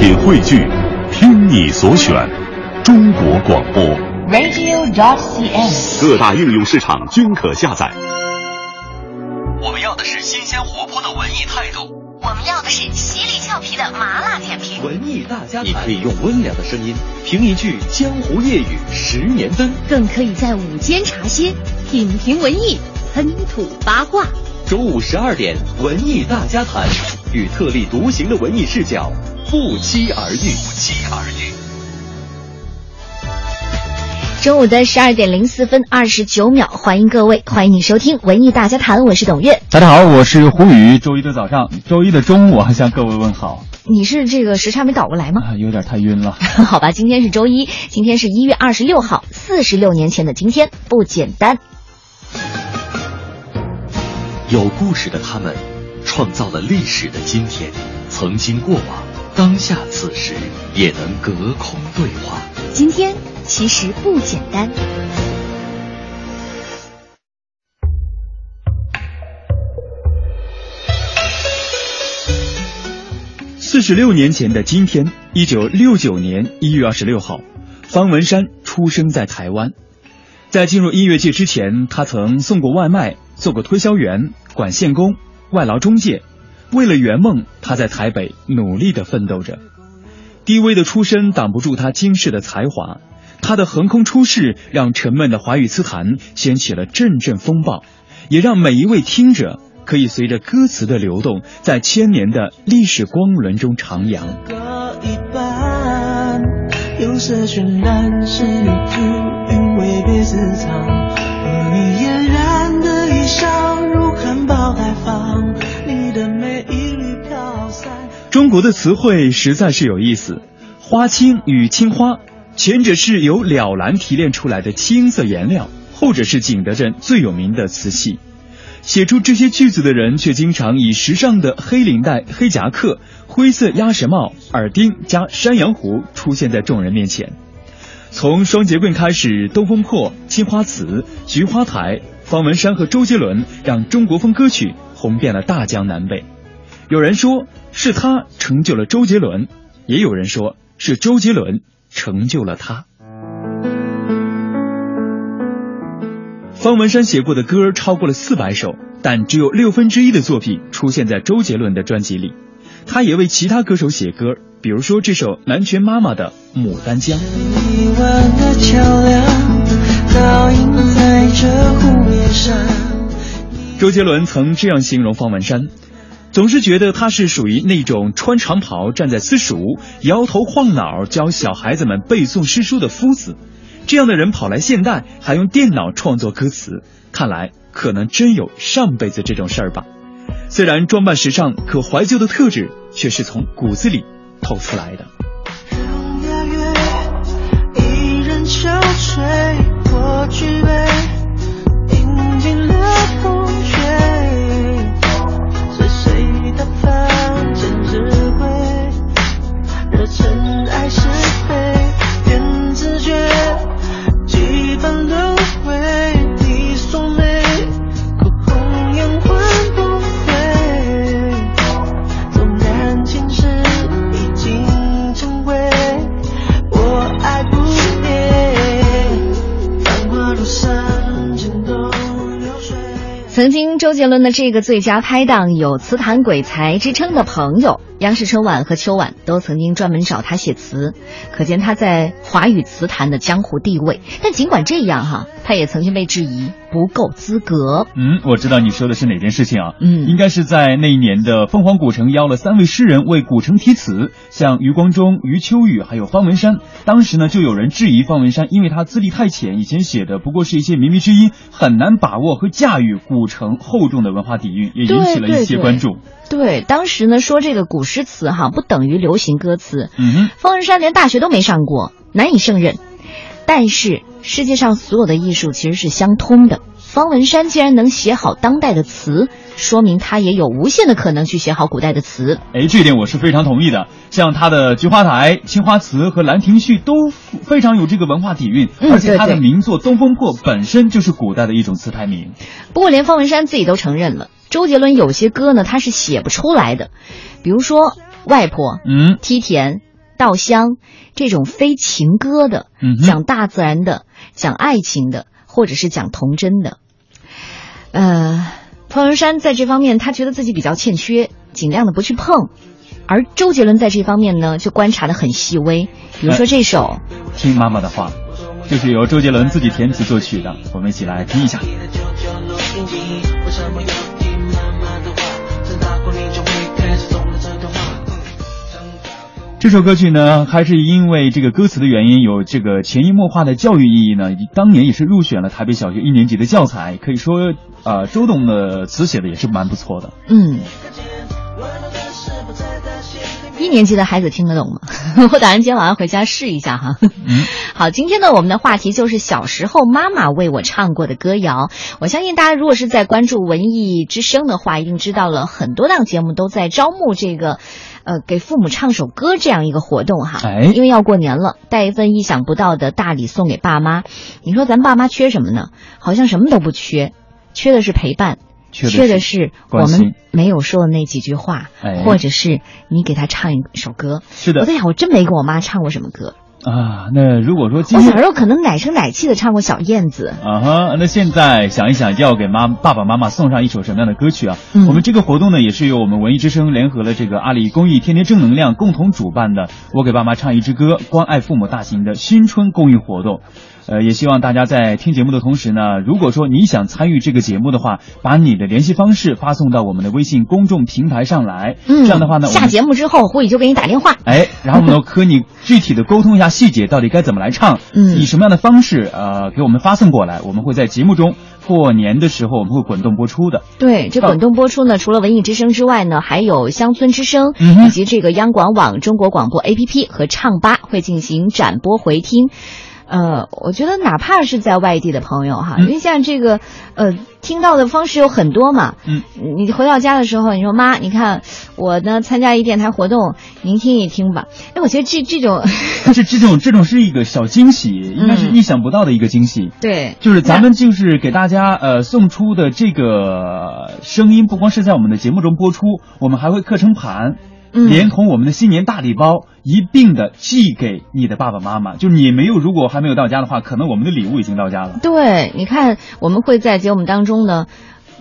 品汇聚，听你所选，中国广播。radio.dot.cn，。各大应用市场均可下载。我们要的是新鲜活泼的文艺态度，我们要的是犀利俏皮的麻辣点评。文艺大家谈。你可以用温良的声音评一句江湖夜雨十年灯，更可以在午间茶歇品评文艺，喷吐八卦。周五十二点，文艺大家谈，与特立独行的文艺视角不期而遇。不期而遇。中午的十二点零四分二十九秒，欢迎各位，欢迎你收听文艺大家谈，我是董月。大家好，我是胡宇。周一的早上，周一的中午，向各位问好。你是这个时差没倒过来吗？啊，有点太晕了。好吧，今天是周一，今天是一月二十六号，四十六年前的今天，不简单。有故事的他们，创造了历史的今天。曾经过往，当下此时，也能隔空对话。今天其实不简单。四十六年前的今天，一九六九年一月二十六号，方文山出生在台湾。在进入音乐界之前，他曾送过外卖，做过推销员、管线工、外劳中介。为了圆梦，他在台北努力地奋斗着。低微的出身挡不住他惊世的才华，他的横空出世让沉闷的华语词坛掀起了阵阵风暴，也让每一位听者可以随着歌词的流动，在千年的历史光轮中徜徉。有色渲染是旅途，韵味别私藏，中国的词汇实在是有意思，花青与青花，前者是由了兰提炼出来的青色颜料，后者是景德镇最有名的瓷器。写出这些句子的人，却经常以时尚的黑领带、黑夹克、灰色鸭舌帽、耳钉加山羊胡出现在众人面前。从双节棍开始，东风破、青花瓷、菊花台、方文山和周杰伦让中国风歌曲红遍了大江南北。有人说是他成就了周杰伦，也有人说是周杰伦成就了他。方文山写过的歌超过了四百首，但只有六分之一的作品出现在周杰伦的专辑里。他也为其他歌手写歌，比如说这首南拳妈妈的《牡丹江》。周杰伦曾这样形容方文山，总是觉得他是属于那种穿长袍站在私塾，摇头晃脑教小孩子们背诵诗书的夫子。这样的人跑来现代，还用电脑创作歌词，看来可能真有上辈子这种事儿吧。虽然装扮时尚，可怀旧的特质却是从骨子里透出来的。雅乐，一人憔悴，我举杯，曾经周杰伦的这个最佳拍档有词坛鬼才之称的朋友，央视春晚和秋晚都曾经专门找他写词，可见他在华语词坛的江湖地位。但尽管这样哈，他也曾经被质疑不够资格。嗯，我知道你说的是哪件事情啊？嗯应该是在那一年的凤凰古城邀了三位诗人为古城题词，像余光中、余秋雨还有方文山。当时呢，就有人质疑方文山，因为他资历太浅，以前写的不过是一些靡靡之音，很难把握和驾驭古城厚重的文化底蕴，也引起了一些关注。对，当时呢说这个古诗词哈不等于流行歌词，嗯哼，方文山连大学都没上过，难以胜任。但是世界上所有的艺术其实是相通的。方文山既然能写好当代的词，说明他也有无限的可能去写好古代的词。哎，这一点我是非常同意的。像他的《菊花台》《青花瓷》和《兰亭序》都非常有这个文化底蕴，嗯而且他的对对名作《东风破》本身就是古代的一种词牌名。不过连方文山自己都承认了，周杰伦有些歌呢他是写不出来的，比如说《外婆》、嗯，梯田、稻香这种非情歌的，嗯讲大自然的、讲爱情的，或者是讲童真的。呃，方文山在这方面他觉得自己比较欠缺，尽量的不去碰。而周杰伦在这方面呢，就观察的很细微，比如说这首。听妈妈的话，就是由周杰伦自己填词作曲的，我们一起来听一下。这首歌曲呢，还是因为这个歌词的原因，有这个潜移默化的教育意义呢。当年也是入选了台北小学一年级的教材，可以说，呃，周董的词写的也是蛮不错的。嗯，一年级的孩子听得懂吗？我打算今天晚上回家试一下哈。嗯，好，今天呢，我们的话题就是小时候妈妈为我唱过的歌谣。我相信大家如果是在关注文艺之声的话，一定知道了很多档节目都在招募这个。呃，给父母唱首歌这样一个活动哈，哎因为要过年了，带一份意想不到的大礼送给爸妈。你说咱爸妈缺什么呢？好像什么都不缺，缺的是陪伴，缺的是我们没有说的那几句话，哎或者是你给他唱一首歌。是的我在想，我真没给我妈唱过什么歌。啊，那如果说今天我小时候可能奶声奶气的唱过小燕子。啊哈，那现在想一想，要给妈爸爸妈妈送上一首什么样的歌曲啊？嗯我们这个活动呢，也是由我们文艺之声联合了这个阿里公益天天正能量共同主办的“我给爸妈唱一支歌，关爱父母”大型的新春公益活动。呃，也希望大家在听节目的同时呢，如果说你想参与这个节目的话，把你的联系方式发送到我们的微信公众平台上来。嗯，这样的话呢，下节目之后，胡宇就给你打电话。哎，然后呢，和你具体的沟通一下细节，到底该怎么来唱，嗯以什么样的方式，呃，给我们发送过来，我们会在节目中过年的时候我们会滚动播出的。对，这滚动播出呢，除了文艺之声之外呢，还有乡村之声、嗯以及这个央广网、中国广播 APP 和唱吧会进行展播回听。呃，我觉得哪怕是在外地的朋友哈，嗯因为像这个呃，听到的方式有很多嘛。嗯，你回到家的时候，你说妈，你看我呢参加一电台活动，您听一听吧。哎，我觉得这这种 但是这种这种是一个小惊喜，应该是意想不到的一个惊喜。对，就是咱们就是给大家呃送出的这个声音，不光是在我们的节目中播出，我们还会刻成盘，嗯连同我们的新年大礼包一并的寄给你的爸爸妈妈。就你没有，如果还没有到家的话，可能我们的礼物已经到家了。对，你看，我们会在节目当中呢，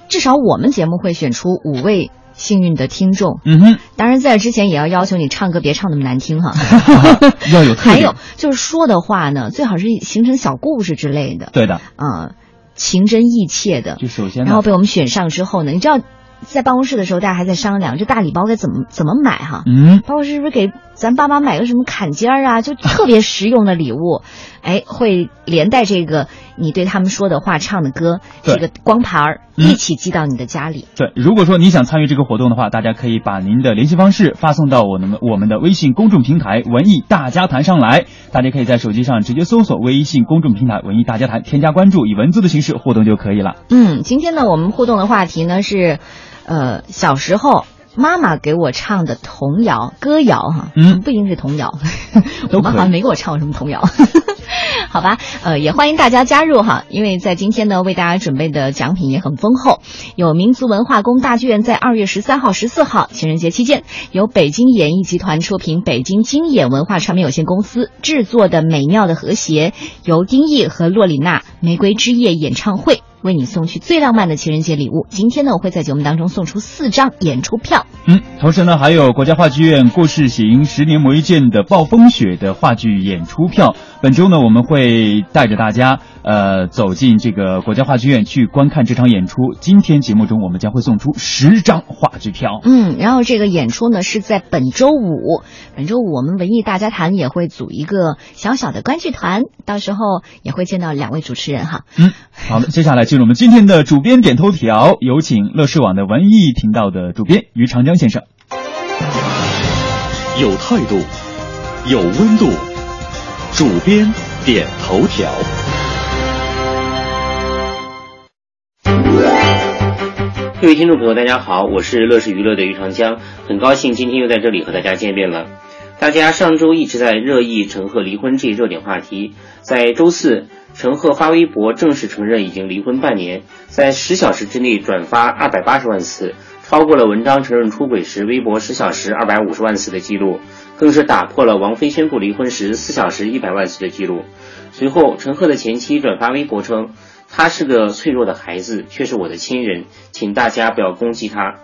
至少我们节目会选出五位幸运的听众。嗯哼，当然，在之前也要要求你唱歌别唱那么难听哈。要有特还有就是说的话呢，最好是形成小故事之类的，对的，啊、情真意切的。就首先然后被我们选上之后呢，你知道，在办公室的时候，大家还在商量这大礼包该怎么怎么买哈。嗯，包括是不是给咱爸妈买个什么坎肩儿啊，就特别实用的礼物，哎，会连带这个你对他们说的话、唱的歌，这个光盘儿嗯一起寄到你的家里。对，如果说你想参与这个活动的话，大家可以把您的联系方式发送到我们我们的微信公众平台“文艺大家谈”上来。大家可以在手机上直接搜索微信公众平台“文艺大家谈”，添加关注，以文字的形式互动就可以了。嗯，今天呢，我们互动的话题呢是，呃，小时候妈妈给我唱的童谣、歌谣哈，嗯不一定是童谣，我妈好像没给我唱过什么童谣。好吧，呃，也欢迎大家加入哈，因为在今天呢，为大家准备的奖品也很丰厚，有民族文化宫大剧院在二月十三号、十四号情人节期间，由北京演艺集团出品，北京经演文化传媒有限公司制作的《美妙的和谐》，由丁毅和洛里娜玫瑰之夜演唱会。为你送去最浪漫的情人节礼物。今天呢，我会在节目当中送出四张演出票。嗯，同时呢，还有国家话剧院故事行十年磨一剑的暴风雪的话剧演出票。本周呢，我们会带着大家呃走进这个国家话剧院去观看这场演出。今天节目中，我们将会送出十张话剧票。嗯，然后这个演出呢是在本周五，本周五我们文艺大家谈也会组一个小小的观剧团，到时候也会见到两位主持人哈。嗯，好的，接下来进入我们今天的主编点头条，有请乐视网的文艺频道的主编于长江先生。有态度，有温度。主编点头条。各位听众朋友，大家好，我是乐视娱乐的于长江，很高兴今天又在这里和大家见面了。大家上周一直在热议陈赫离婚这一热点话题，在周四，陈赫发微博正式承认已经离婚半年，在十小时之内转发二百八十万次，超过了文章承认出轨时微博十小时二百五十万次的记录。更是打破了王菲宣布离婚时四小时一百万次的记录。随后，陈赫的前妻转发微博称：“他是个脆弱的孩子，却是我的亲人，请大家不要攻击他。”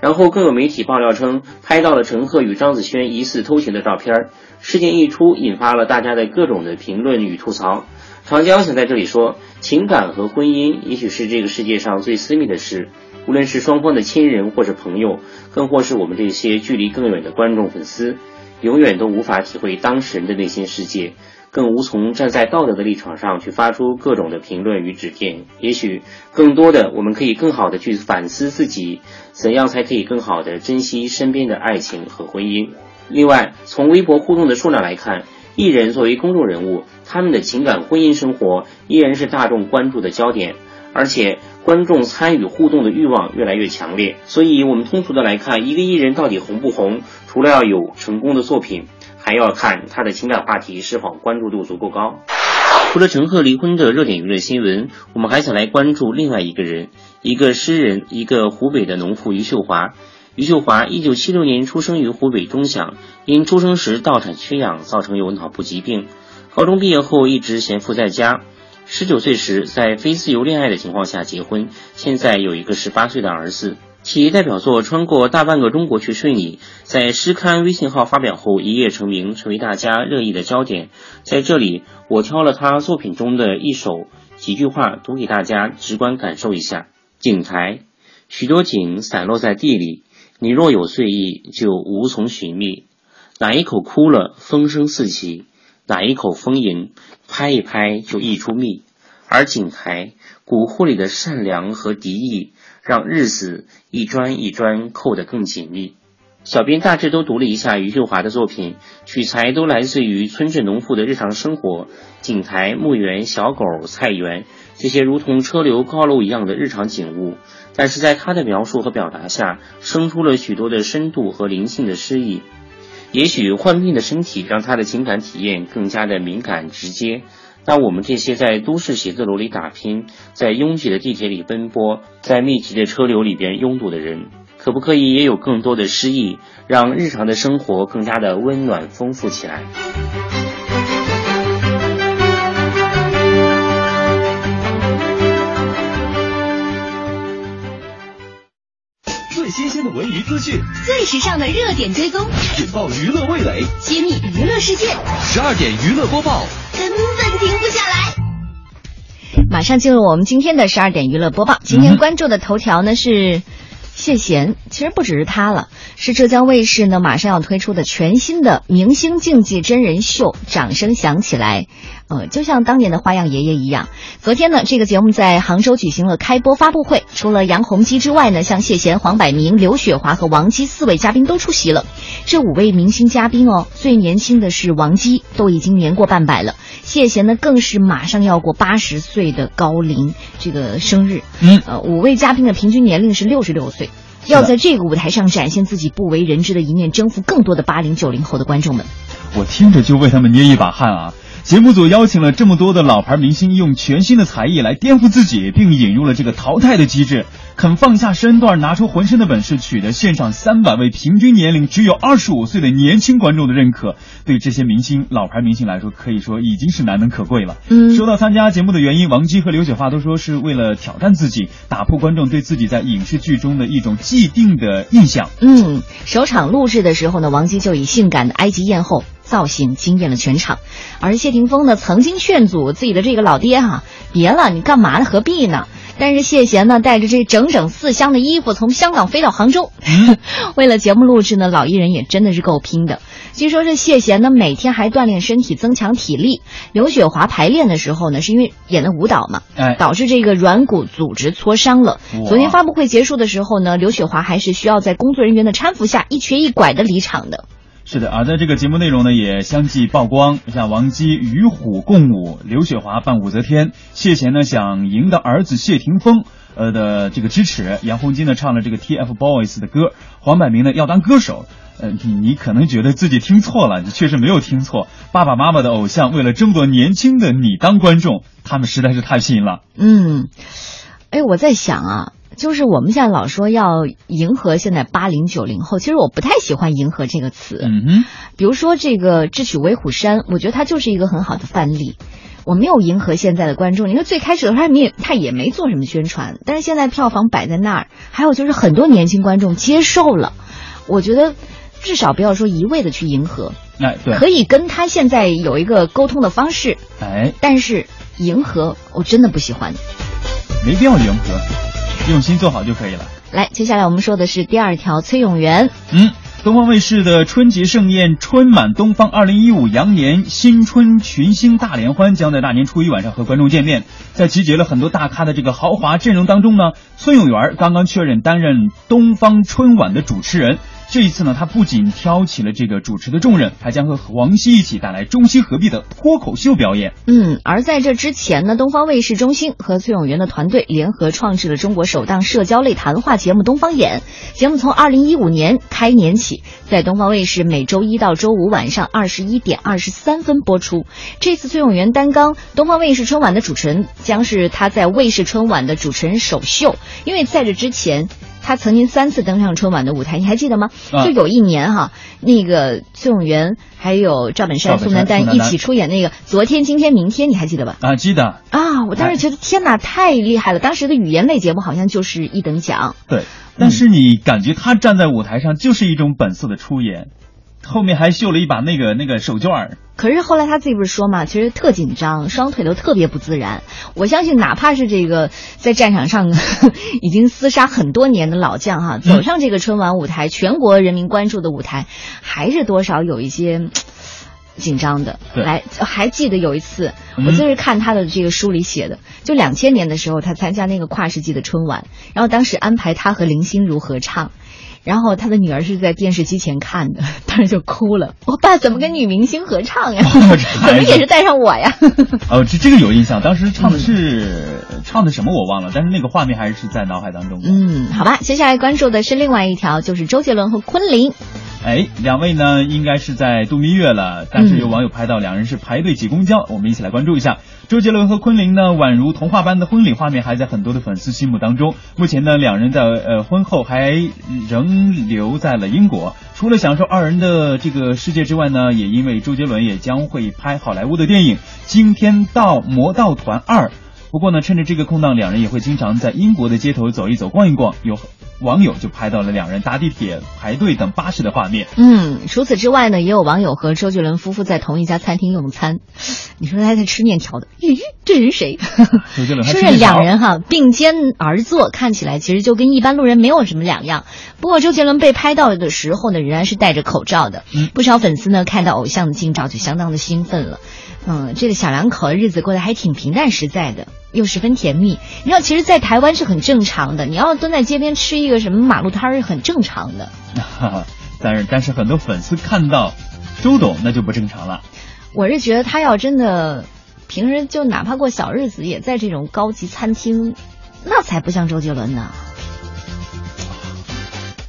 然后更有媒体爆料称，拍到了陈赫与张子萱疑似偷情的照片。事件一出，引发了大家的各种的评论与吐槽。长江想在这里说，情感和婚姻也许是这个世界上最私密的事，无论是双方的亲人或者朋友，更或是我们这些距离更远的观众粉丝，永远都无法体会当事人的内心世界。更无从站在道德的立场上去发出各种的评论与指点。也许更多的，我们可以更好的去反思自己，怎样才可以更好的珍惜身边的爱情和婚姻。另外，从微博互动的数量来看，艺人作为公众人物，他们的情感婚姻生活依然是大众关注的焦点，而且观众参与互动的欲望越来越强烈。所以，我们通俗的来看，一个艺人到底红不红，除了要有成功的作品。还要看他的情感话题是否关注度足够高。除了陈赫离婚的热点娱乐新闻，我们还想来关注另外一个人，一个诗人，一个湖北的农妇余秀华。余秀华一九七六年出生于湖北钟祥，因出生时道产缺氧，造成有脑部疾病。高中毕业后一直闲赋在家。十九岁时在非自由恋爱的情况下结婚，现在有一个十八岁的儿子。其代表作《穿过大半个中国去睡你》在诗刊微信号发表后一夜成名，成为大家热议的焦点。在这里，我挑了他作品中的一首几句话读给大家，直观感受一下。井台，许多井散落在地里，你若有醉意，就无从寻觅。哪一口枯了，风声四起；哪一口丰盈，拍一拍就溢出蜜。而井台骨灰里的善良和敌意。让日子一砖一砖扣得更紧密。小编大致都读了一下余秀华的作品，取材都来自于村镇农妇的日常生活，井台、墓园、小狗、菜园，这些如同车流高楼一样的日常景物。但是在他的描述和表达下，生出了许多的深度和灵性的诗意。也许患病的身体让他的情感体验更加的敏感直接。那我们这些在都市写字楼里打拼，在拥挤的地铁里奔波，在密集的车流里边拥堵的人，可不可以也有更多的诗意，让日常的生活更加的温暖丰富起来？最新鲜的文娱资讯，最时尚的热点追踪，引爆娱乐味蕾，揭秘娱乐世界。十二点娱乐播报。根本停不下来。马上进入我们今天的十二点娱乐播报。今天关注的头条呢是谢贤，其实不只是他了，是浙江卫视呢马上要推出的全新的明星竞技真人秀。掌声响起来。呃，就像当年的花样爷爷一样。昨天呢，这个节目在杭州举行了开播发布会，除了杨洪基之外呢，像谢贤、黄百鸣、刘雪华和王姬四位嘉宾都出席了。这五位明星嘉宾哦，最年轻的是王姬，都已经年过半百了。谢贤呢，更是马上要过八十岁的高龄这个生日。嗯，呃，五位嘉宾的平均年龄是六十六岁，要在这个舞台上展现自己不为人知的一面，征服更多的八零九零后的观众们。我听着就为他们捏一把汗啊！节目组邀请了这么多的老牌明星，用全新的才艺来颠覆自己，并引入了这个淘汰的机制，肯放下身段，拿出浑身的本事，取得现场三百位平均年龄只有二十五岁的年轻观众的认可，对这些明星、老牌明星来说，可以说已经是难能可贵了。嗯说到参加节目的原因，王姬和刘雪发都说是为了挑战自己，打破观众对自己在影视剧中的一种既定的印象。嗯，首场录制的时候呢，王姬就以性感的埃及艳后造型惊艳了全场，而谢霆锋呢曾经劝阻自己的这个老爹哈、别了，你干嘛呢？何必呢？但是谢贤呢带着这整整四箱的衣服从香港飞到杭州，为了节目录制呢，老艺人也真的是够拼的。据说这谢贤呢每天还锻炼身体，增强体力。刘雪华排练的时候呢，是因为演的舞蹈嘛，哎导致这个软骨组织挫伤了。昨天发布会结束的时候呢，刘雪华还是需要在工作人员的搀扶下一瘸一拐的离场的。是的，而在这个节目内容呢，也相继曝光，像王姬与虎共舞，刘雪华扮武则天，谢贤呢想赢得儿子谢霆锋呃的这个支持，杨洪基呢唱了这个 TFBOYS 的歌，黄百鸣呢要当歌手。呃，你你可能觉得自己听错了，你确实没有听错。爸爸妈妈的偶像为了争夺年轻的你当观众，他们实在是太拼了。嗯，哎，我在想啊，就是我们现在老说要迎合现在八零九零后，其实我不太喜欢“迎合”这个词。嗯哼，比如说这个《智取威虎山》，我觉得它就是一个很好的范例。我没有迎合现在的观众，你说最开始的时候他也他也没做什么宣传，但是现在票房摆在那儿，还有就是很多年轻观众接受了，我觉得至少不要说一味的去迎合，哎，对，可以跟他现在有一个沟通的方式，哎，但是迎合我真的不喜欢。没必要迎合，用心做好就可以了。来，接下来我们说的是第二条，崔永元。嗯，东方卫视的春节盛宴“春满东方”二零一五羊年新春群星大联欢将在大年初一晚上和观众见面。在集结了很多大咖的这个豪华阵容当中呢，崔永元刚刚确认担任东方春晚的主持人。这一次呢，他不仅挑起了这个主持的重任，还将和王西一起带来中西合璧的脱口秀表演。嗯，而在这之前呢，东方卫视中心和崔永元的团队联合创制了中国首档社交类谈话节目《东方眼》。节目从二零一五年开年起，在东方卫视每周一到周五晚上二十一点二十三分播出。这次崔永元担纲东方卫视春晚的主持人，将是他在卫视春晚的主持人首秀。因为在这之前。他曾经三次登上春晚的舞台，你还记得吗？啊就有一年哈，那个崔永元还有赵本山、宋丹丹一起出演那个《昨天、今天、明天》，你还记得吧？啊，记得啊，我当时觉得天哪，太厉害了！当时的语言类节目好像就是一等奖。对，但是你感觉他站在舞台上就是一种本色的出演，后面还绣了一把那个那个手绢儿。可是后来他自己不是说嘛，其实特紧张，双腿都特别不自然。我相信，哪怕是这个在战场上 已经厮杀很多年的老将哈，走上这个春晚舞台，全国人民关注的舞台，还是多少有一些紧张的。对来，还记得有一次，嗯我就是看他的这个书里写的，就两千年的时候，他参加那个跨世纪的春晚，然后当时安排他和林心如合唱。然后他的女儿是在电视机前看的，当时就哭了。我爸怎么跟女明星合唱呀？怎么也是带上我呀？哦，这这个有印象，当时唱的是、唱的什么我忘了，但是那个画面还是在脑海当中的。嗯，好吧，接下来关注的是另外一条，就是周杰伦和昆凌。哎，两位呢应该是在度蜜月了，但是有网友拍到两人是排队挤公交，我们一起来关注一下。周杰伦和昆凌呢，宛如童话般的婚礼画面还在很多的粉丝心目当中。目前呢，两人在呃婚后还仍留在了英国，除了享受二人的这个世界之外呢，也因为周杰伦也将会拍好莱坞的电影《惊天盗魔盗团二》。不过呢，趁着这个空档，两人也会经常在英国的街头走一走、逛一逛。有网友就拍到了两人搭地铁、排队等巴士的画面。嗯，除此之外呢，也有网友和周杰伦夫妇在同一家餐厅用餐。你说他在吃面条的，咦，这人谁？周杰伦说 是两人哈并肩而坐，看起来其实就跟一般路人没有什么两样。不过周杰伦被拍到的时候呢，仍然是戴着口罩的。嗯不少粉丝呢看到偶像的近照就相当的兴奋了。嗯，这个小两口的日子过得还挺平淡实在的，又十分甜蜜。你知道，其实，在台湾是很正常的，你要蹲在街边吃一个什么马路摊儿是很正常的。但是但是很多粉丝看到周董那就不正常了。我是觉得他要真的平时就哪怕过小日子，也在这种高级餐厅，那才不像周杰伦呢。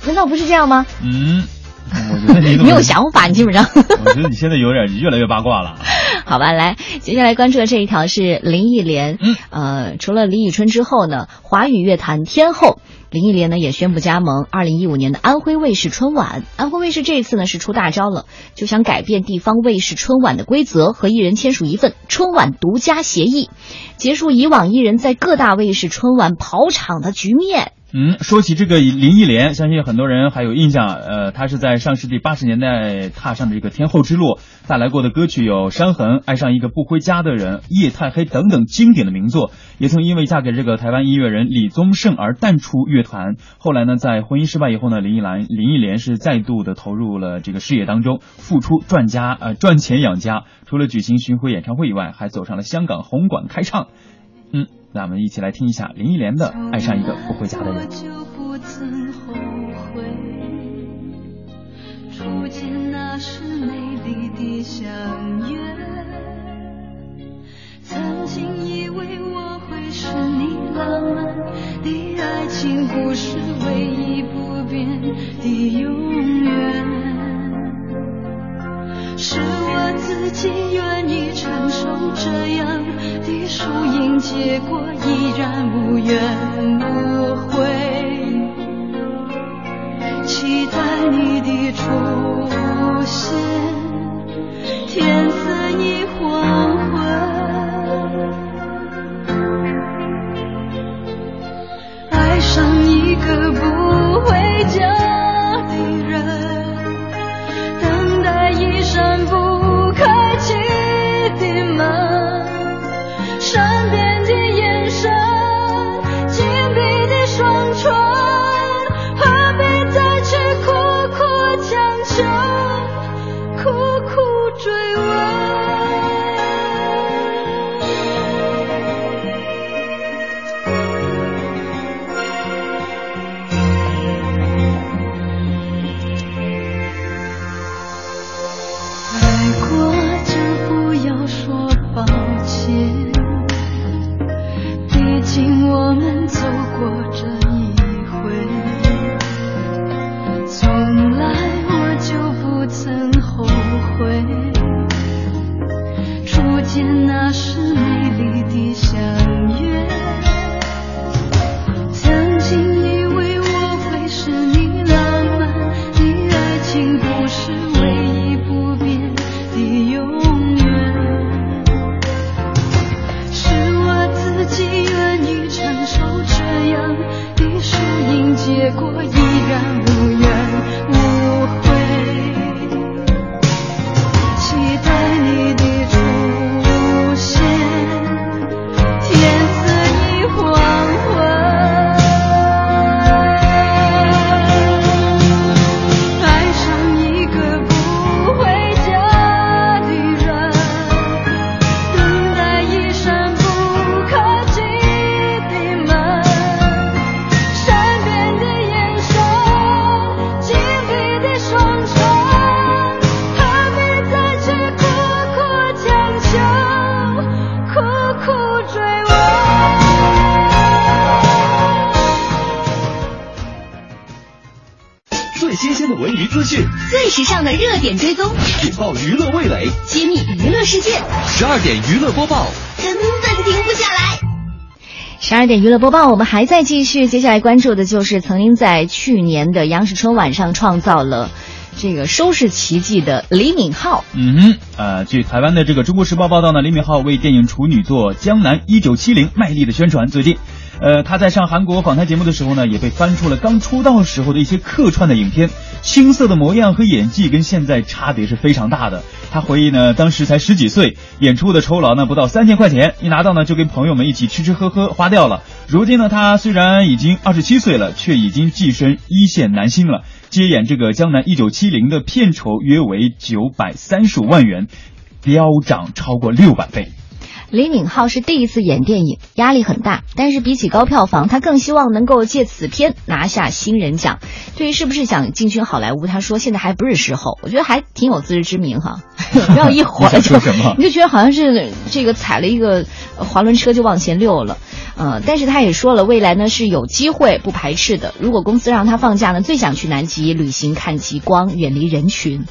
难道不是这样吗？嗯，我觉得你没有想法，你基本上。我觉得你现在有点越来越八卦了。好吧，来，接下来关注的这一条是林忆莲。嗯，呃，除了李宇春之后呢，华语乐坛天后林忆莲呢也宣布加盟二零一五年的安徽卫视春晚。安徽卫视这一次呢是出大招了，就想改变地方卫视春晚的规则，和艺人签署一份春晚独家协议，结束以往艺人在各大卫视春晚跑场的局面。嗯，说起这个林忆莲，相信很多人还有印象。呃，她是在上世纪八十年代踏上的这个天后之路，带来过的歌曲有《伤痕》《爱上一个不回家的人》《夜太黑》等等经典的名作。也曾因为嫁给这个台湾音乐人李宗盛而淡出乐坛。后来呢，在婚姻失败以后呢，林忆兰林忆莲是再度的投入了这个事业当中，付出赚家呃赚钱养家。除了举行巡回演唱会以外，还走上了香港红馆开唱。嗯，那我们一起来听一下林忆莲的《爱上一个不回家的人》。就不曾后悔，初见那时美丽的相约。曾经以为我会是你浪漫的爱情故事，唯一不变的永远。是我自己愿意承受这样的输赢结果，依然无怨无悔，期待你的出现，天色已黄踪，引爆娱乐味蕾。揭秘娱乐世界，十二点娱乐播报，根本停不下来。十二点娱乐播报，我们还在继续。接下来关注的就是曾经在去年的央视春晚上创造了这个收视奇迹的李敏镐。嗯哼，呃，据台湾的这个《中国时报》报道呢，李敏镐为电影处女作《江南一九七零》卖力的宣传。最近，呃，他在上韩国访谈节目的时候呢，也被翻出了刚出道时候的一些客串的影片，青涩的模样和演技跟现在差别是非常大的。他回忆呢，当时才十几岁，演出的酬劳呢不到三千块钱，一拿到呢就跟朋友们一起吃吃喝喝花掉了。如今呢，他虽然已经二十七岁了，却已经跻身一线男星了。接演这个《江南一九七零》的片酬约为九百三十五万元，飙涨超过六百倍。李敏镐是第一次演电影，压力很大，但是比起高票房，他更希望能够借此片拿下新人奖。对于是不是想进军好莱坞，他说现在还不是时候。我觉得还挺有自知之明哈，不要一会儿就说什么你就觉得好像是这个踩了一个滑轮车就往前溜了。呃，但是他也说了，未来呢是有机会，不排斥的。如果公司让他放假呢，最想去南极旅行，看极光，远离人群。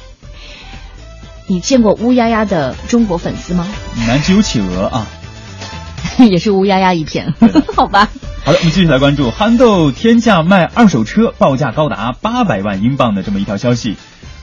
你见过乌压压的中国粉丝吗？南极有企鹅啊。也是乌压压一片，好吧。好的，我们继续来关注憨豆天价卖二手车，报价高达八百万英镑的这么一条消息。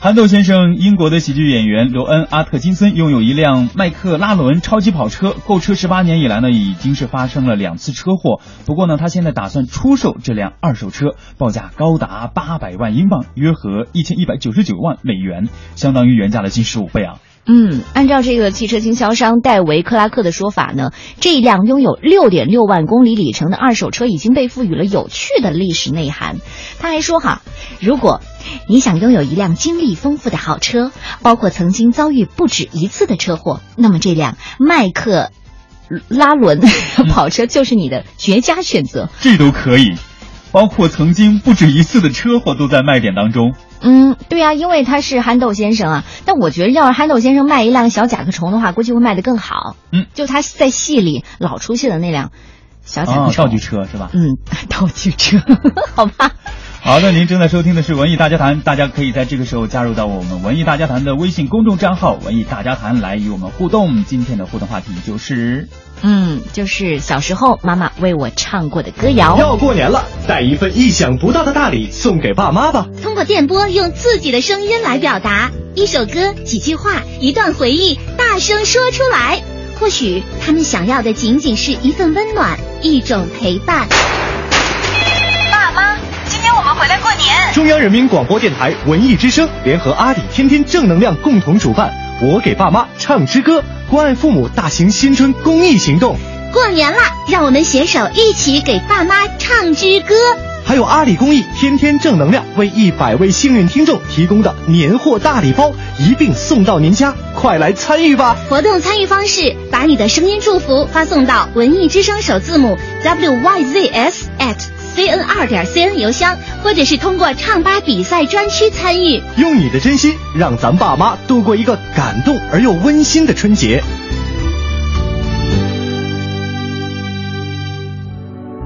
憨豆先生，英国的喜剧演员罗恩·阿特金森拥有一辆麦克拉伦超级跑车，购车十八年以来呢，已经是发生了两次车祸。不过呢，他现在打算出售这辆二手车，报价高达八百万英镑，约合一千一百九十九万美元，相当于原价的近十五倍啊。嗯，按照这个汽车经销商戴维克拉克的说法呢，这一辆拥有六点六万公里里程的二手车已经被赋予了有趣的历史内涵。他还说哈，如果你想拥有一辆经历丰富的好车，包括曾经遭遇不止一次的车祸，那么这辆迈克拉伦跑车就是你的绝佳选择。这都可以，包括曾经不止一次的车祸都在卖点当中。嗯，对啊，因为他是憨豆先生啊。但我觉得，要是憨豆先生卖一辆小甲壳虫的话，估计会卖得更好。嗯，就他在戏里老出现的那辆小甲壳啊，虫，道具车是吧？嗯，道具车，好吧。好的，您正在收听的是文艺大家谈，大家可以在这个时候加入到我们文艺大家谈的微信公众账号“文艺大家谈”来与我们互动。今天的互动话题就是，嗯，就是小时候妈妈为我唱过的歌谣。要过年了，带一份意想不到的大礼送给爸妈吧。通过电波用自己的声音来表达，一首歌、几句话、一段回忆，大声说出来。或许他们想要的仅仅是一份温暖，一种陪伴。爸妈，今天我们回来过年。中央人民广播电台文艺之声联合阿里天天正能量共同主办“我给爸妈唱支歌”关爱父母大型新春公益行动。过年啦，让我们携手一起给爸妈唱支歌。还有阿里公益天天正能量为一百位幸运听众提供的年货大礼包，一并送到您家，快来参与吧！活动参与方式：把你的声音祝福发送到文艺之声首字母 wyzs at cn 二点 cn 邮箱，或者是通过唱吧比赛专区参与。用你的真心，让咱爸妈度过一个感动而又温馨的春节。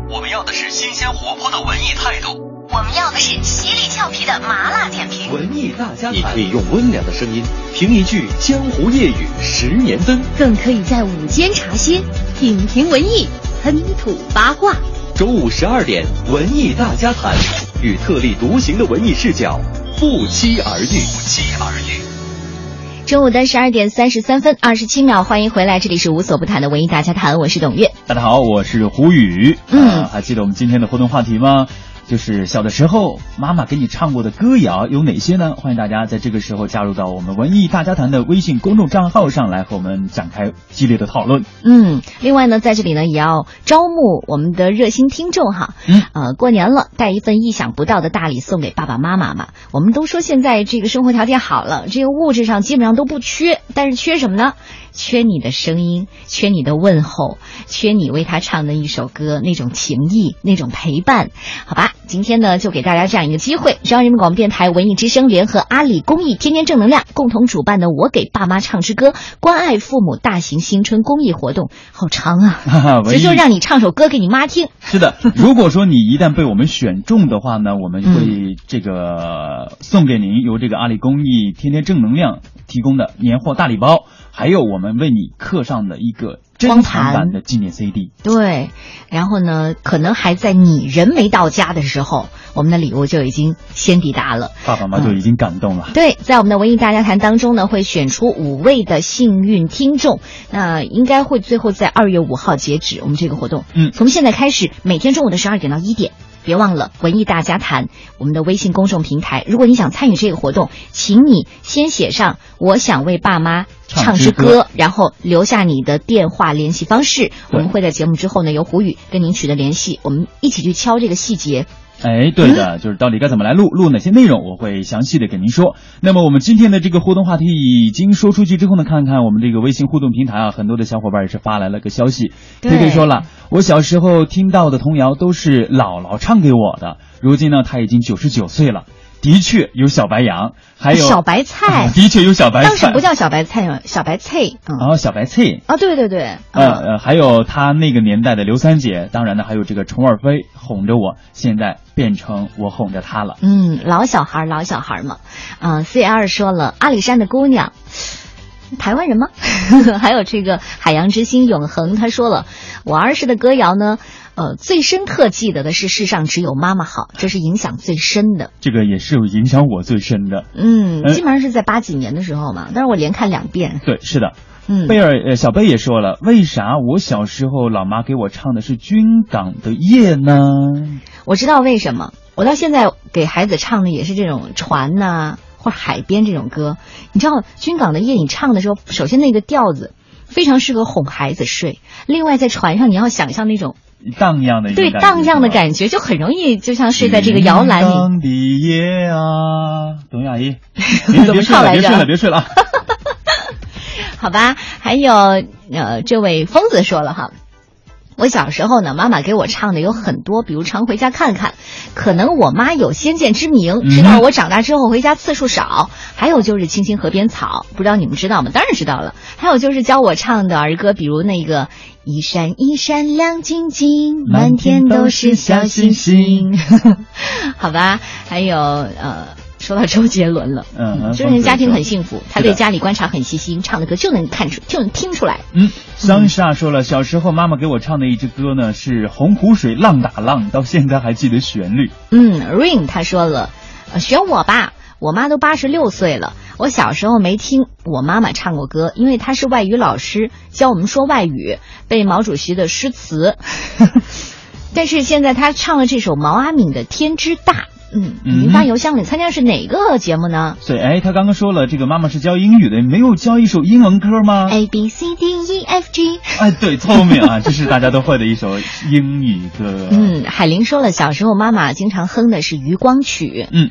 我们要的是新鲜活泼的文艺态度，我们要的是犀利俏皮的麻辣点评。文艺大家谈，你可以用温良的声音评一句江湖夜雨十年灯，更可以在午间茶歇品评文艺，喷吐八卦。周五十二点，文艺大家谈，与特立独行的文艺视角不期而遇。不期而遇。中午的十二点三十三分二十七秒，欢迎回来，这里是无所不谈的文艺大家谈，我是董月。大家好，我是胡宇。嗯呃还记得我们今天的互动话题吗？就是小的时候妈妈给你唱过的歌谣有哪些呢？欢迎大家在这个时候加入到我们文艺大家谈的微信公众账号上来和我们展开激烈的讨论。嗯，另外呢，在这里呢也要招募我们的热心听众哈。嗯，呃，过年了，带一份意想不到的大礼送给爸爸妈妈嘛。我们都说现在这个生活条件好了，这个物质上基本上都不缺，但是缺什么呢？缺你的声音，缺你的问候，缺你为他唱的一首歌那种情谊，那种陪伴。好吧，今天呢就给大家这样一个机会，中央人民广播电台文艺之声联合阿里公益天天正能量共同主办的“我给爸妈唱支歌”关爱父母大型新春公益活动，好长啊！哈哈，文艺就就让你唱首歌给你妈听。是的，如果说你一旦被我们选中的话呢，我们会这个送给您由这个阿里公益天天正能量提供的年货大礼包，还有我们为你刻上的一个珍藏版的纪念 CD。对，然后呢，可能还在你人没到家的时候，我们的礼物就已经先抵达了。爸爸妈妈就已经感动了。对，在我们的文艺大家谈当中呢，会选出五位的幸运听众，那应该会最后在二月五号截止我们这个活动。嗯，从现在开始，每天中午的十二点到一点。别忘了文艺大家谈我们的微信公众平台。如果你想参与这个活动，请你先写上“我想为爸妈唱支歌”，歌然后留下你的电话联系方式。我们会在节目之后呢，由胡宇跟您取得联系，我们一起去敲这个细节。哎，对的，就是到底该怎么来录，录哪些内容，我会详细的给您说。那么我们今天的这个互动话题已经说出去之后呢，看看我们这个微信互动平台啊，很多的小伙伴也是发来了个消息，对推推说了，我小时候听到的童谣都是姥姥唱给我的，如今呢，他已经九十九岁了。的确有小白羊，还有小白菜，的确有小白菜，当时不叫小白菜，小白菜，嗯，然后小白菜，啊，对对对，呃呃，还有他那个年代的刘三姐，当然呢，还有这个虫儿飞哄着我，现在变成我哄着他了。嗯，老小孩，老小孩嘛。嗯、c R 说了，阿里山的姑娘，台湾人吗？还有这个海洋之心永恒，他说了，我儿时的歌谣呢，呃，最深刻记得的是世上只有妈妈好，这是影响最深的。这个也是有影响我最深的。嗯，呃基本上是在八几年的时候嘛，但是我连看两遍。对，是的。嗯，贝尔呃，小贝也说了，为啥我小时候老妈给我唱的是军港的夜呢？我知道为什么，我到现在给孩子唱的也是这种船呐、或者海边这种歌。你知道军港的夜你唱的时候，首先那个调子非常适合哄孩子睡，另外在船上你要想象那种荡漾的对荡漾的感觉，就很容易就像睡在这个摇篮里。的夜啊，董雅怡，怎么别睡了，别睡了，别睡了。好吧，还有呃，这位疯子说了哈。我小时候呢，妈妈给我唱的有很多，比如《常回家看看》，可能我妈有先见之明，知道我长大之后回家次数少。还有就是《青青河边草》，不知道你们知道吗？当然知道了。还有就是教我唱的儿歌，比如那个“一闪一闪亮晶晶，满天都是小星星”，好吧？还有呃。说到周杰伦了，嗯，周杰伦家庭很幸福，他对家里观察很细心，唱的歌就能看出，就能听出来。嗯，桑莎说了，小时候妈妈给我唱的一支歌呢是《洪湖水浪打浪》，到现在还记得旋律。嗯，Rain 他说了，呃选我吧，我妈都八十六岁了，我小时候没听我妈妈唱过歌，因为她是外语老师，教我们说外语，背毛主席的诗词。但是现在她唱了这首毛阿敏的《天之大》。嗯，您发邮箱里参加是哪个节目呢？对，哎，他刚刚说了，这个妈妈是教英语的，没有教一首英文歌吗？A B C D E F G。哎，对，聪明啊，这是大家都会的一首英语歌。嗯，海玲说了，小时候妈妈经常哼的是《渔光曲》。嗯。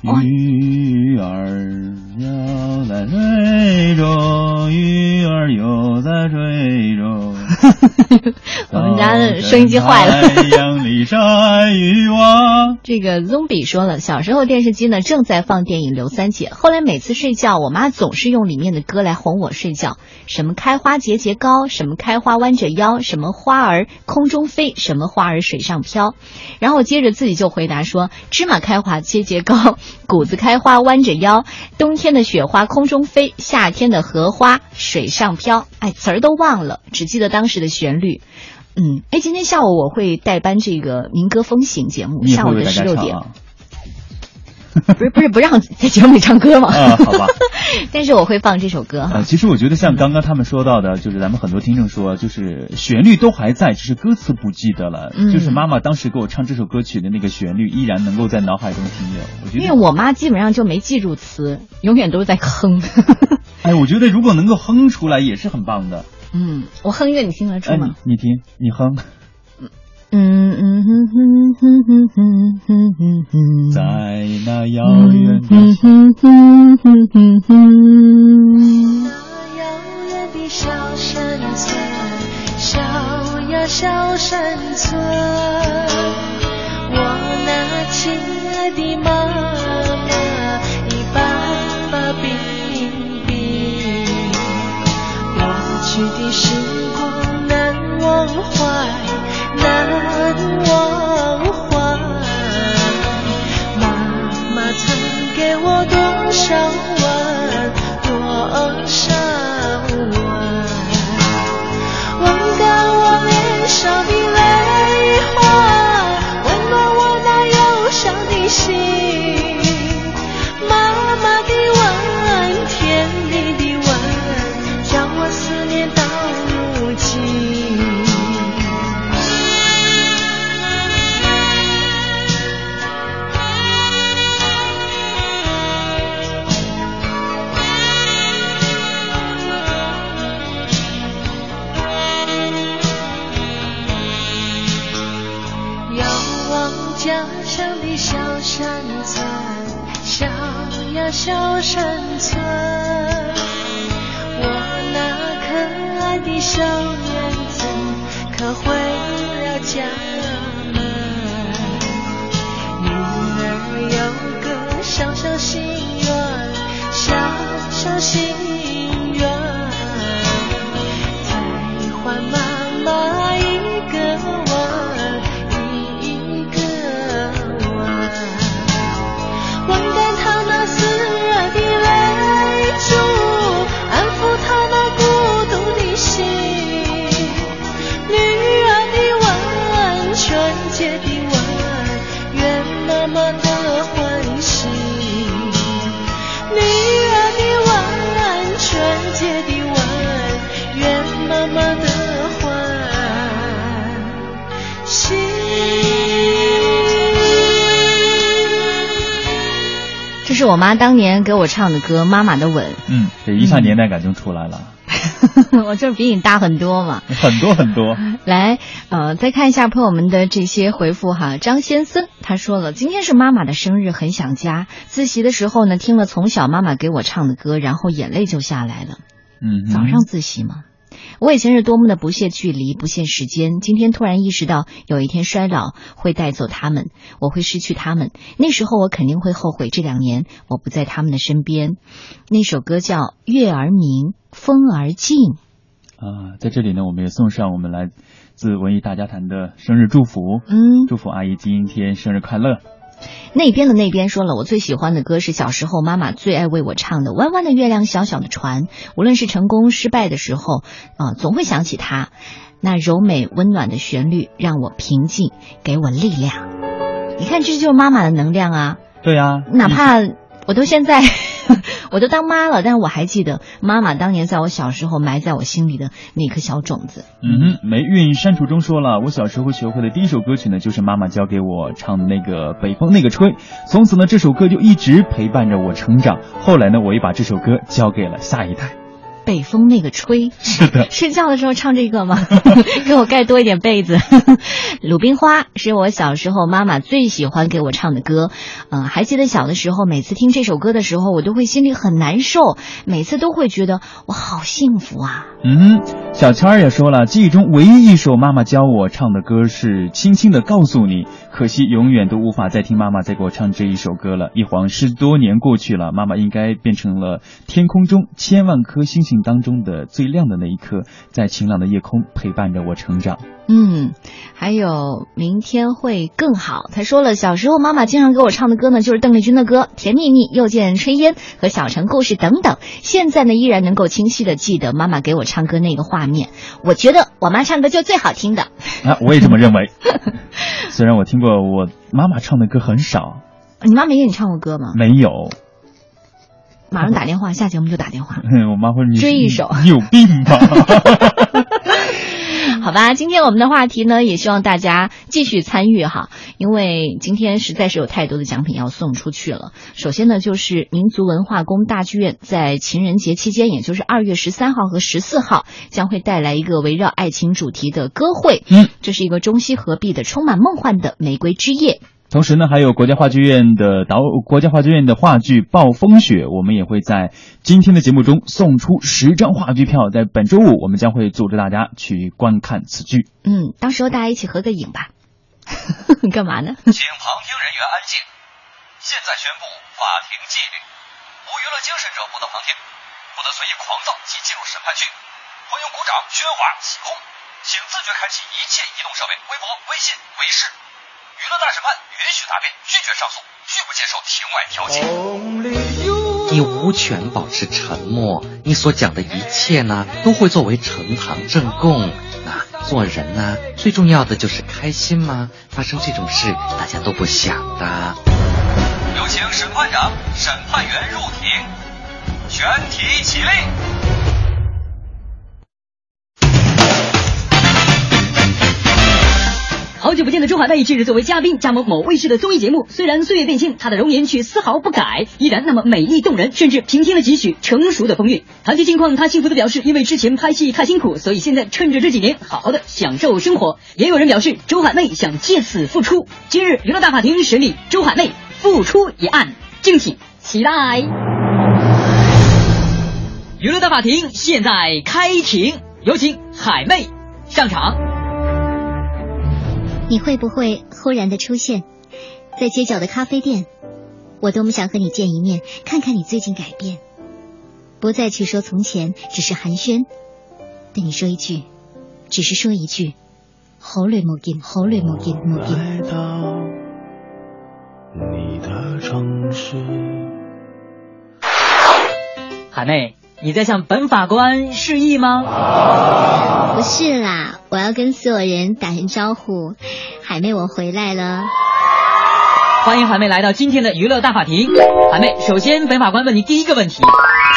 鱼儿游在水中，鱼儿游在水中。我们家的收音机坏了。太阳里晒渔网。这个 Zombie 说了，小时候电视机呢正在放电影《刘三姐》，后来每次睡觉，我妈总是用里面的歌来哄我睡觉，什么开花节节高，什么开花弯着腰，什么花儿空中飞，什么花儿水上飘，然后接着自己就回答说：芝麻开花节节高。谷子开花弯着腰，冬天的雪花空中飞，夏天的荷花水上飘。哎，词儿都忘了，只记得当时的旋律。嗯，哎，今天下午我会代班这个民歌风行节目，下午的十六点。不是不是不让在节目里唱歌吗？啊，好吧。但是我会放这首歌哈。呃，其实我觉得像刚刚他们说到的，就是咱们很多听众说，就是旋律都还在，只是歌词不记得了。嗯就是妈妈当时给我唱这首歌曲的那个旋律，依然能够在脑海中停留。我觉得，因为我妈基本上就没记住词，永远都是在哼。哎，我觉得如果能够哼出来，也是很棒的。嗯，我哼一个你听得出哎，吗你？你听，你哼。嗯嗯哼哼哼哼哼哼哼哼。在那遥远的嗯哼哼哼哼哼。遥远的小山村，小呀小山村，我那亲爱的妈妈，你爸爸冰冰，过去的时光难忘怀，难忘怀。妈妈曾给我多少吻，多少吻，吻干我脸上的泪花，温暖我那忧伤的心。小山村，我那可爱的小燕子，可回了家门。女儿有个小小心愿，小小心愿，再还妈妈一个妈当年给我唱的歌《妈妈的吻嗯，这一下年代感就出来了，》，我就是比你大很多嘛。很多很多。来，呃，再看一下朋友们的这些回复哈。张先生他说了，今天是妈妈的生日，很想家。自习的时候呢，听了从小妈妈给我唱的歌，然后眼泪就下来了。嗯，早上自习嘛。我以前是多么的不屑距离，不屑时间，今天突然意识到，有一天衰老会带走他们，我会失去他们，那时候我肯定会后悔这两年我不在他们的身边。那首歌叫《月儿明，风儿静》。啊，在这里呢，我们也送上我们来自文艺大家谈的生日祝福，嗯，祝福阿姨今天生日快乐。那边的那边说了，我最喜欢的歌是小时候妈妈最爱为我唱的《弯弯的月亮，小小的船》。无论是成功失败的时候，啊、总会想起它。那柔美温暖的旋律让我平静，给我力量。你看，这就是妈妈的能量啊！对啊、哪怕我都现在 我都当妈了，但是我还记得妈妈当年在我小时候埋在我心里的那颗小种子。嗯哼，霉运删除中说了，我小时候学会的第一首歌曲呢，就是妈妈教给我唱的那个《北风那个吹》，从此呢，这首歌就一直陪伴着我成长。后来呢，我也把这首歌交给了下一代。北风那个吹，是的，睡觉的时候唱这个吗？给我盖多一点被子。鲁冰花是我小时候妈妈最喜欢给我唱的歌，嗯、还记得小的时候，每次听这首歌的时候，我都会心里很难受，每次都会觉得我好幸福啊。嗯，小圈儿也说了，记忆中唯一一首妈妈教我唱的歌是《轻轻的告诉你》，可惜永远都无法再听妈妈再给我唱这一首歌了。一晃十多年过去了，妈妈应该变成了天空中千万颗星星当中的最亮的那一颗，在晴朗的夜空陪伴着我成长。嗯，还有明天会更好。他说了，小时候妈妈经常给我唱的歌呢，就是邓丽君的歌《甜蜜蜜》《又见炊烟》和《小城故事》等等。现在呢，依然能够清晰的记得妈妈给我唱歌那个画面。我觉得我妈唱歌就最好听的。啊，我也这么认为。虽然我听过我妈妈唱的歌很少，你妈没给你唱过歌吗？没有。马上打电话，下节目就打电话。我妈会你追一首你有病吧？好吧，今天我们的话题呢，也希望大家继续参与哈，因为今天实在是有太多的奖品要送出去了。首先呢，就是民族文化宫大剧院在情人节期间，也就是二月十三号和十四号，将会带来一个围绕爱情主题的歌会。嗯，这是一个中西合璧的、充满梦幻的玫瑰之夜。同时呢，还有国家话剧院的导国家话剧院的话剧《暴风雪》，我们也会在今天的节目中送出十张话剧票。在本周五，我们将会组织大家去观看此剧。嗯，到时候大家一起合个影吧。干嘛呢？请旁听人员安静。现在宣布法庭纪律：无娱乐精神者不得旁听，不得随意狂躁及进入审判区，欢迎鼓掌、喧哗、起哄，请自觉开启一切移动设备、微博、微信、微视。娱乐大审判允许答辩，拒绝上诉，拒不接受庭外调解。你无权保持沉默，你所讲的一切呢，都会作为呈堂证供。那做人呢，最重要的就是开心吗？发生这种事，大家都不想的。有请审判长、审判员入庭，全体起立。好久不见的周海媚近日作为嘉宾加盟某卫视的综艺节目，虽然岁月变迁，她的容颜却丝毫不改，依然那么美丽动人，甚至平添了几许成熟的风韵。谈及近况，她幸福的表示，因为之前拍戏太辛苦，所以现在趁着这几年好好的享受生活。也有人表示，周海媚想借此复出。今日娱乐大法庭审理周海媚复出一案，敬请期待。娱乐大法庭现在开庭，有请海媚上场。你会不会忽然的出现在街角的咖啡店？我多么想和你见一面，看看你最近改变，不再去说从前，只是寒暄，对你说一句，只是说一句，好累冇見，好累冇見，冇見。来到你的城市。海妹，你在向本法官示意吗？不是啦，我要跟所有人打声招呼，海妹我回来了。欢迎海妹来到今天的娱乐大法庭。海妹，首先本法官问你第一个问题：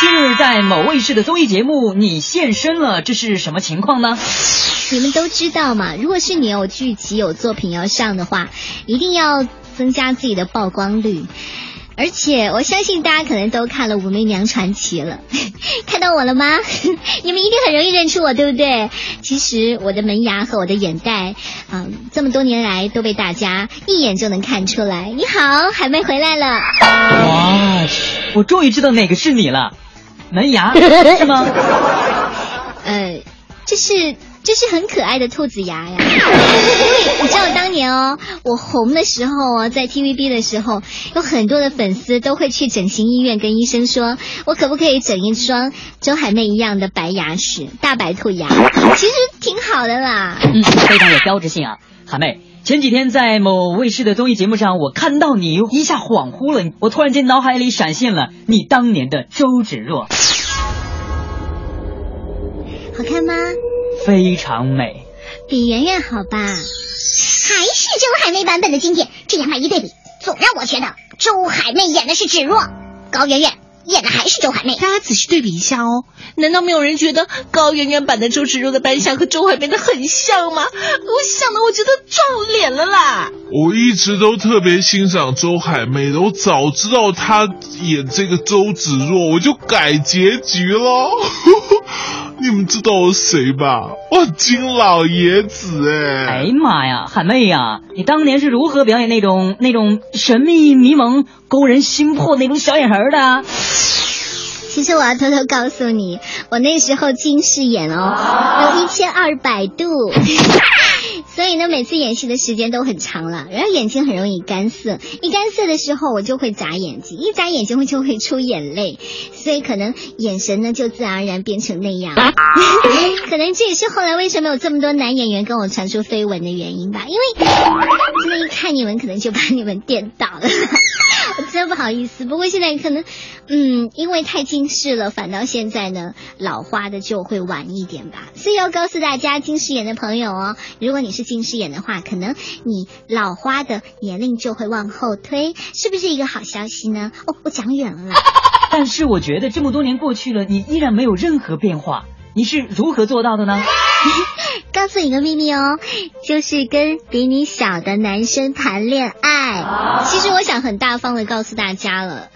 近日在某卫视的综艺节目你现身了，这是什么情况呢？你们都知道嘛，如果是你有剧集、有作品要上的话，一定要增加自己的曝光率。而且我相信大家可能都看了《武媚娘传奇》了，看到我了吗？你们一定很容易认出我，对不对？其实我的门牙和我的眼袋，嗯，这么多年来都被大家一眼就能看出来。你好，海妹回来了。哇，我终于知道哪个是你了，门牙是吗？呃，这是这是很可爱的兔子牙呀。你知道当年哦，我红的时候哦，在 TVB 的时候，有很多的粉丝都会去整形医院跟医生说，我可不可以整一双周海媚一样的白牙齿，大白兔牙？其实挺好的啦。嗯，非常有标志性啊，海妹。前几天在某卫视的综艺节目上，我看到你一下恍惚了，我突然间脑海里闪现了你当年的周芷若，好看吗？非常美。比圆圆好吧？还是周海媚版本的经典，这两版一对比，总让我觉得周海媚演的是芷若，高圆圆演的还是周海媚。大家仔细对比一下哦，难道没有人觉得高圆圆版的周芷若的扮相和周海媚的很像吗？我想的我觉得撞脸了啦。我一直都特别欣赏周海媚的，我早知道她演这个周芷若，我就改结局了。你们知道我谁吧？我，金老爷子哎！哎呀妈呀，喊妹呀，你当年是如何表演那种那种神秘迷蒙、勾人心魄那种小眼神的？其实我要偷偷告诉你，我那时候近视眼哦，有一千二百度，所以呢，每次演戏的时间都很长了，然后眼睛很容易干涩，一干涩的时候我就会眨眼睛，一眨眼睛会就会出眼泪，所以可能眼神呢就自然而然变成那样，可能这也是后来为什么有这么多男演员跟我传出绯闻的原因吧，因为真的，一看你们可能就把你们电倒了，我 真不好意思，不过现在可能，嗯，因为太近视了，反倒现在呢老花的就会晚一点吧，所以要告诉大家近视眼的朋友哦，如果你是近视眼的话，可能你老花的年龄就会往后推，是不是一个好消息呢？哦，我讲远了啦。但是我觉得这么多年过去了，你依然没有任何变化，你是如何做到的呢？告诉你个秘密哦，就是跟比你小的男生谈恋爱。其实我想很大方的告诉大家了，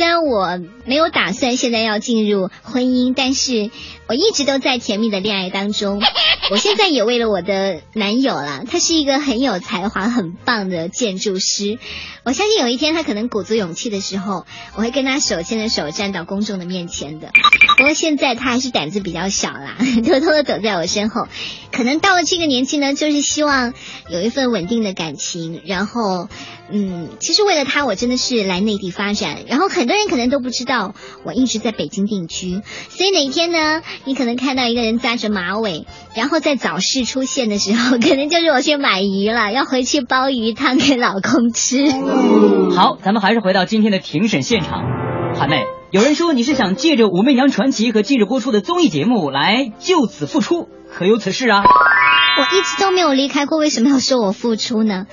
虽然我没有打算现在要进入婚姻，但是我一直都在甜蜜的恋爱当中。我现在也为了我的男友啦，他是一个很有才华、很棒的建筑师。我相信有一天他可能鼓足勇气的时候，我会跟他手牵着手站到公众的面前的。不过现在他还是胆子比较小啦，偷偷的躲在我身后。可能到了这个年纪呢，就是希望有一份稳定的感情。然后，嗯，其实为了他，我真的是来内地发展。然后很多人可能都不知道，我一直在北京定居。所以哪天呢，你可能看到一个人扎着马尾，然后在早市出现的时候，可能就是我去买鱼了，要回去煲鱼汤给老公吃。好，咱们还是回到今天的庭审现场。韩妹，有人说你是想借着《武媚娘传奇》和近日播出的综艺节目来就此复出，可有此事啊？我一直都没有离开过，为什么要说我复出呢？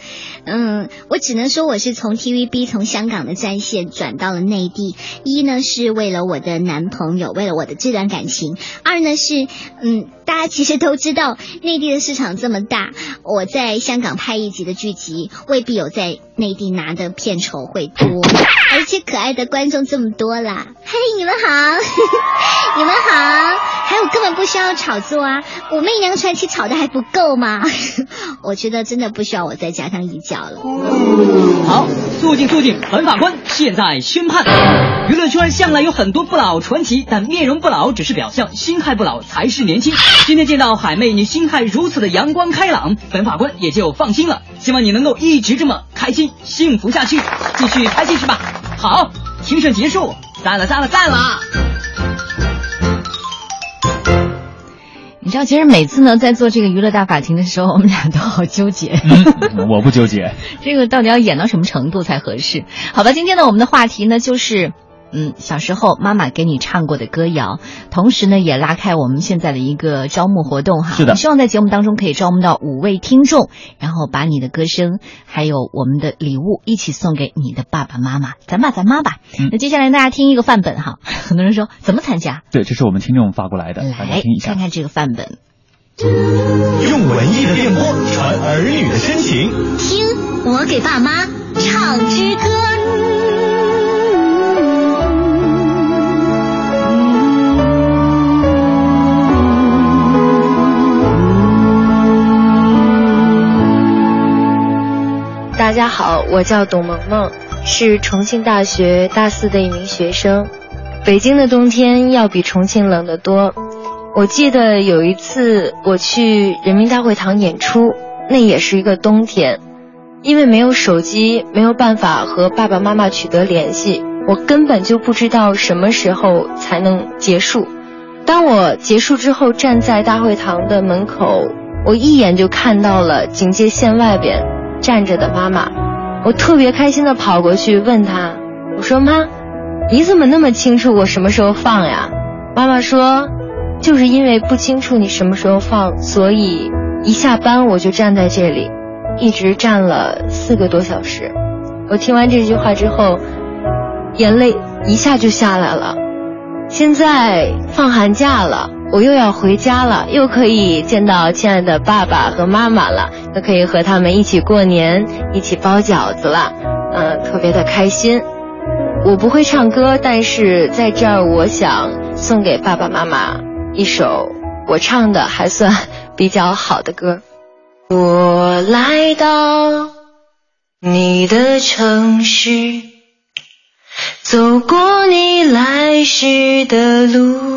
嗯，我只能说我是从 TVB 从香港的战线转到了内地。一呢是为了我的男朋友，为了我的这段感情；二呢是，嗯，大家其实都知道，内地的市场这么大，我在香港拍一集的剧集，未必有在内地拿的片酬会多，而且可爱的观众这么多啦。嘿，你们好，你们好，还有根本不需要炒作啊，《武媚娘传奇》炒的还不够吗？我觉得真的不需要我再加上一脚了。好，肃静肃静，本法官现在宣判。娱乐圈向来有很多不老传奇，但面容不老只是表象，心态不老才是年轻。今天见到海妹，你心态如此的阳光开朗，本法官也就放心了。希望你能够一直这么开心幸福下去，继续拍戏去吧？好，庭审结束，散了散了散了。你知道，其实每次呢，在做这个娱乐大法庭的时候，我们俩都好纠结。嗯，我不纠结。这个到底要演到什么程度才合适？好吧，今天呢，我们的话题呢就是，嗯，小时候妈妈给你唱过的歌谣，同时呢，也拉开我们现在的一个招募活动哈。是的希望在节目当中可以招募到五位听众，然后把你的歌声还有我们的礼物一起送给你的爸爸妈妈，咱爸咱妈吧。嗯那接下来大家听一个范本哈，很多人说怎么参加？对，这是我们听众发过来的，大家来听一下看。看这个范本。用文艺的电波传儿女的深情。听我给爸妈唱支歌。大家好，我叫董萌萌，是重庆大学大四的一名学生。北京的冬天要比重庆冷得多。我记得有一次我去人民大会堂演出，那也是一个冬天，因为没有手机，没有办法和爸爸妈妈取得联系，我根本就不知道什么时候才能结束。当我结束之后，站在大会堂的门口，我一眼就看到了警戒线外边站着的妈妈，我特别开心的跑过去问她，我说妈，你怎么那么清楚我什么时候放呀？妈妈说。就是因为不清楚你什么时候放，所以一下班我就站在这里，一直站了四个多小时。我听完这句话之后，眼泪一下就下来了。现在放寒假了，我又要回家了，又可以见到亲爱的爸爸和妈妈了，又可以和他们一起过年，一起包饺子了，嗯，特别的开心。我不会唱歌，但是在这儿我想送给爸爸妈妈。一首我唱的还算比较好的歌。我来到你的城市，走过你来时的路，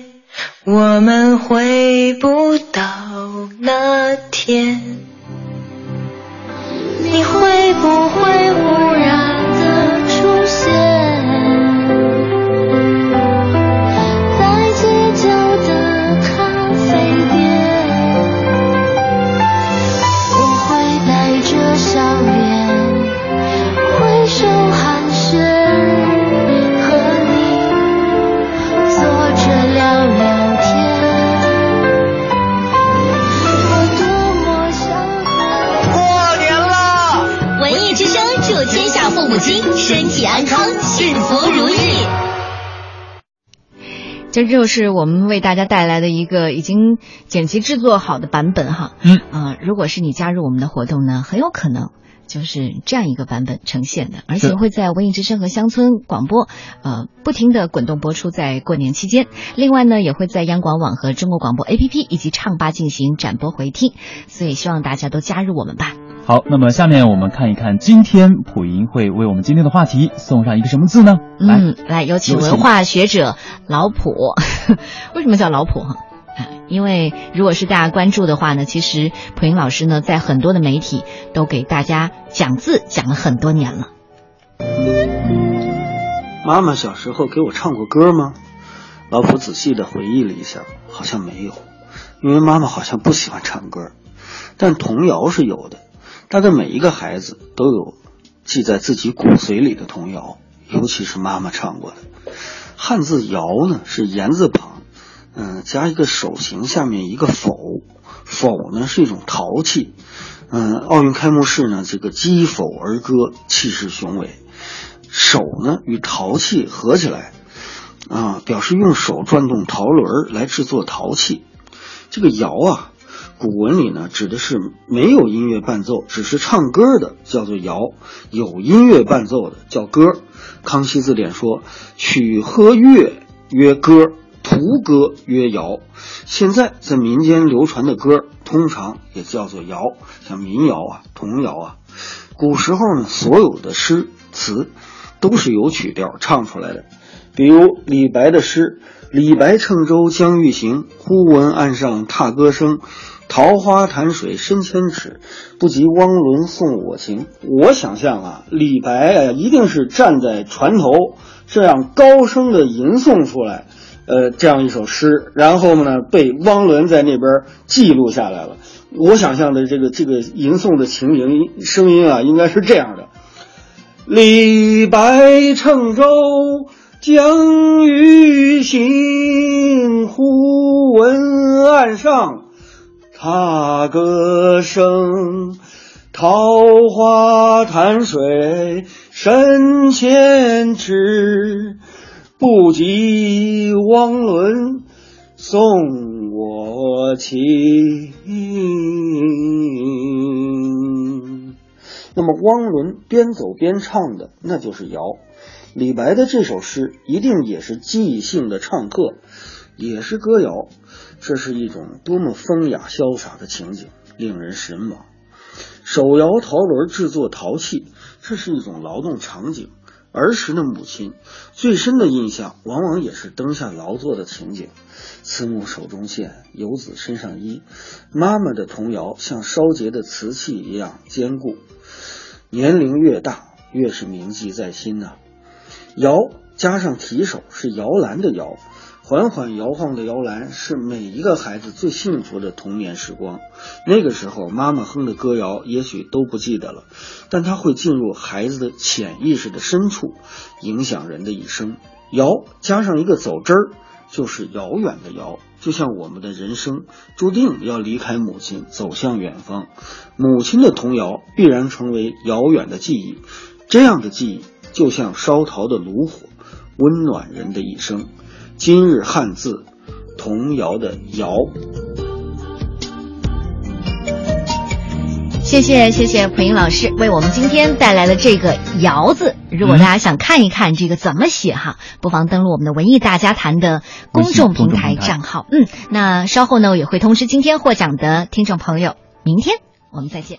我们回不到那天。你会不会这就是我们为大家带来的一个已经剪辑制作好的版本哈。嗯啊，如果是你加入我们的活动呢，很有可能就是这样一个版本呈现的，而且会在文艺之声和乡村广播呃不停的滚动播出，在过年期间。另外呢，也会在央广网和中国广播 APP 以及唱吧进行展播回听，所以希望大家都加入我们吧。好，那么下面我们看一看，今天普银会为我们今天的话题送上一个什么字呢？嗯，来有请文化学者老普。为什么叫老普哈？因为如果是大家关注的话呢，其实普音老师呢，在很多的媒体都给大家讲字讲了很多年了。妈妈小时候给我唱过歌吗？老普仔细的回忆了一下，好像没有，因为妈妈好像不喜欢唱歌，但童谣是有的。大概每一个孩子都有记在自己骨髓里的童谣，尤其是妈妈唱过的。汉字“谣”呢是言字旁，嗯，加一个手形，下面一个否。否呢是一种陶器，嗯，奥运开幕式呢这个击否而歌，气势雄伟。手呢与陶器合起来，啊，表示用手转动陶轮来制作陶器。这个窑啊。古文里呢，指的是没有音乐伴奏，只是唱歌的，叫做谣；有音乐伴奏的叫歌。康熙字典说：“曲和乐曰歌，图歌曰谣。”现在在民间流传的歌，通常也叫做谣，像民谣啊、童谣啊。古时候呢，所有的诗词都是有曲调唱出来的，比如李白的诗：“李白乘舟将欲行，忽闻岸上踏歌声。”桃花潭水深千尺，不及汪伦送我情。我想象啊，李白啊，一定是站在船头，这样高声的吟诵出来，呃，这样一首诗，然后呢，被汪伦在那边记录下来了。我想象的这个这个吟诵的情景声音啊，应该是这样的：李白乘舟将欲行，忽闻岸上。踏歌声，桃花潭水深千尺，不及汪伦送我情。那么汪伦边走边唱的，那就是谣。李白的这首诗一定也是即兴的唱和，也是歌谣。这是一种多么风雅潇洒的情景，令人神往。手摇陶轮制作陶器，这是一种劳动场景。儿时的母亲最深的印象，往往也是灯下劳作的情景。慈母手中线，游子身上衣。妈妈的童谣像烧结的瓷器一样坚固，年龄越大，越是铭记在心呐、摇加上提手是摇篮的摇，缓缓摇晃的摇篮是每一个孩子最幸福的童年时光。那个时候，妈妈哼的歌谣也许都不记得了，但它会进入孩子的潜意识的深处，影响人的一生。摇加上一个走之儿，就是遥远的遥，就像我们的人生注定要离开母亲，走向远方。母亲的童谣必然成为遥远的记忆，这样的记忆就像烧陶的炉火，温暖人的一生。今日汉字，童谣的谣。谢谢谢谢蒲英老师为我们今天带来了这个“谣”字。如果大家想看一看这个怎么写哈，不妨登录我们的文艺大家谈的公众平台账号。嗯，那稍后呢，我也会通知今天获奖的听众朋友。明天我们再见。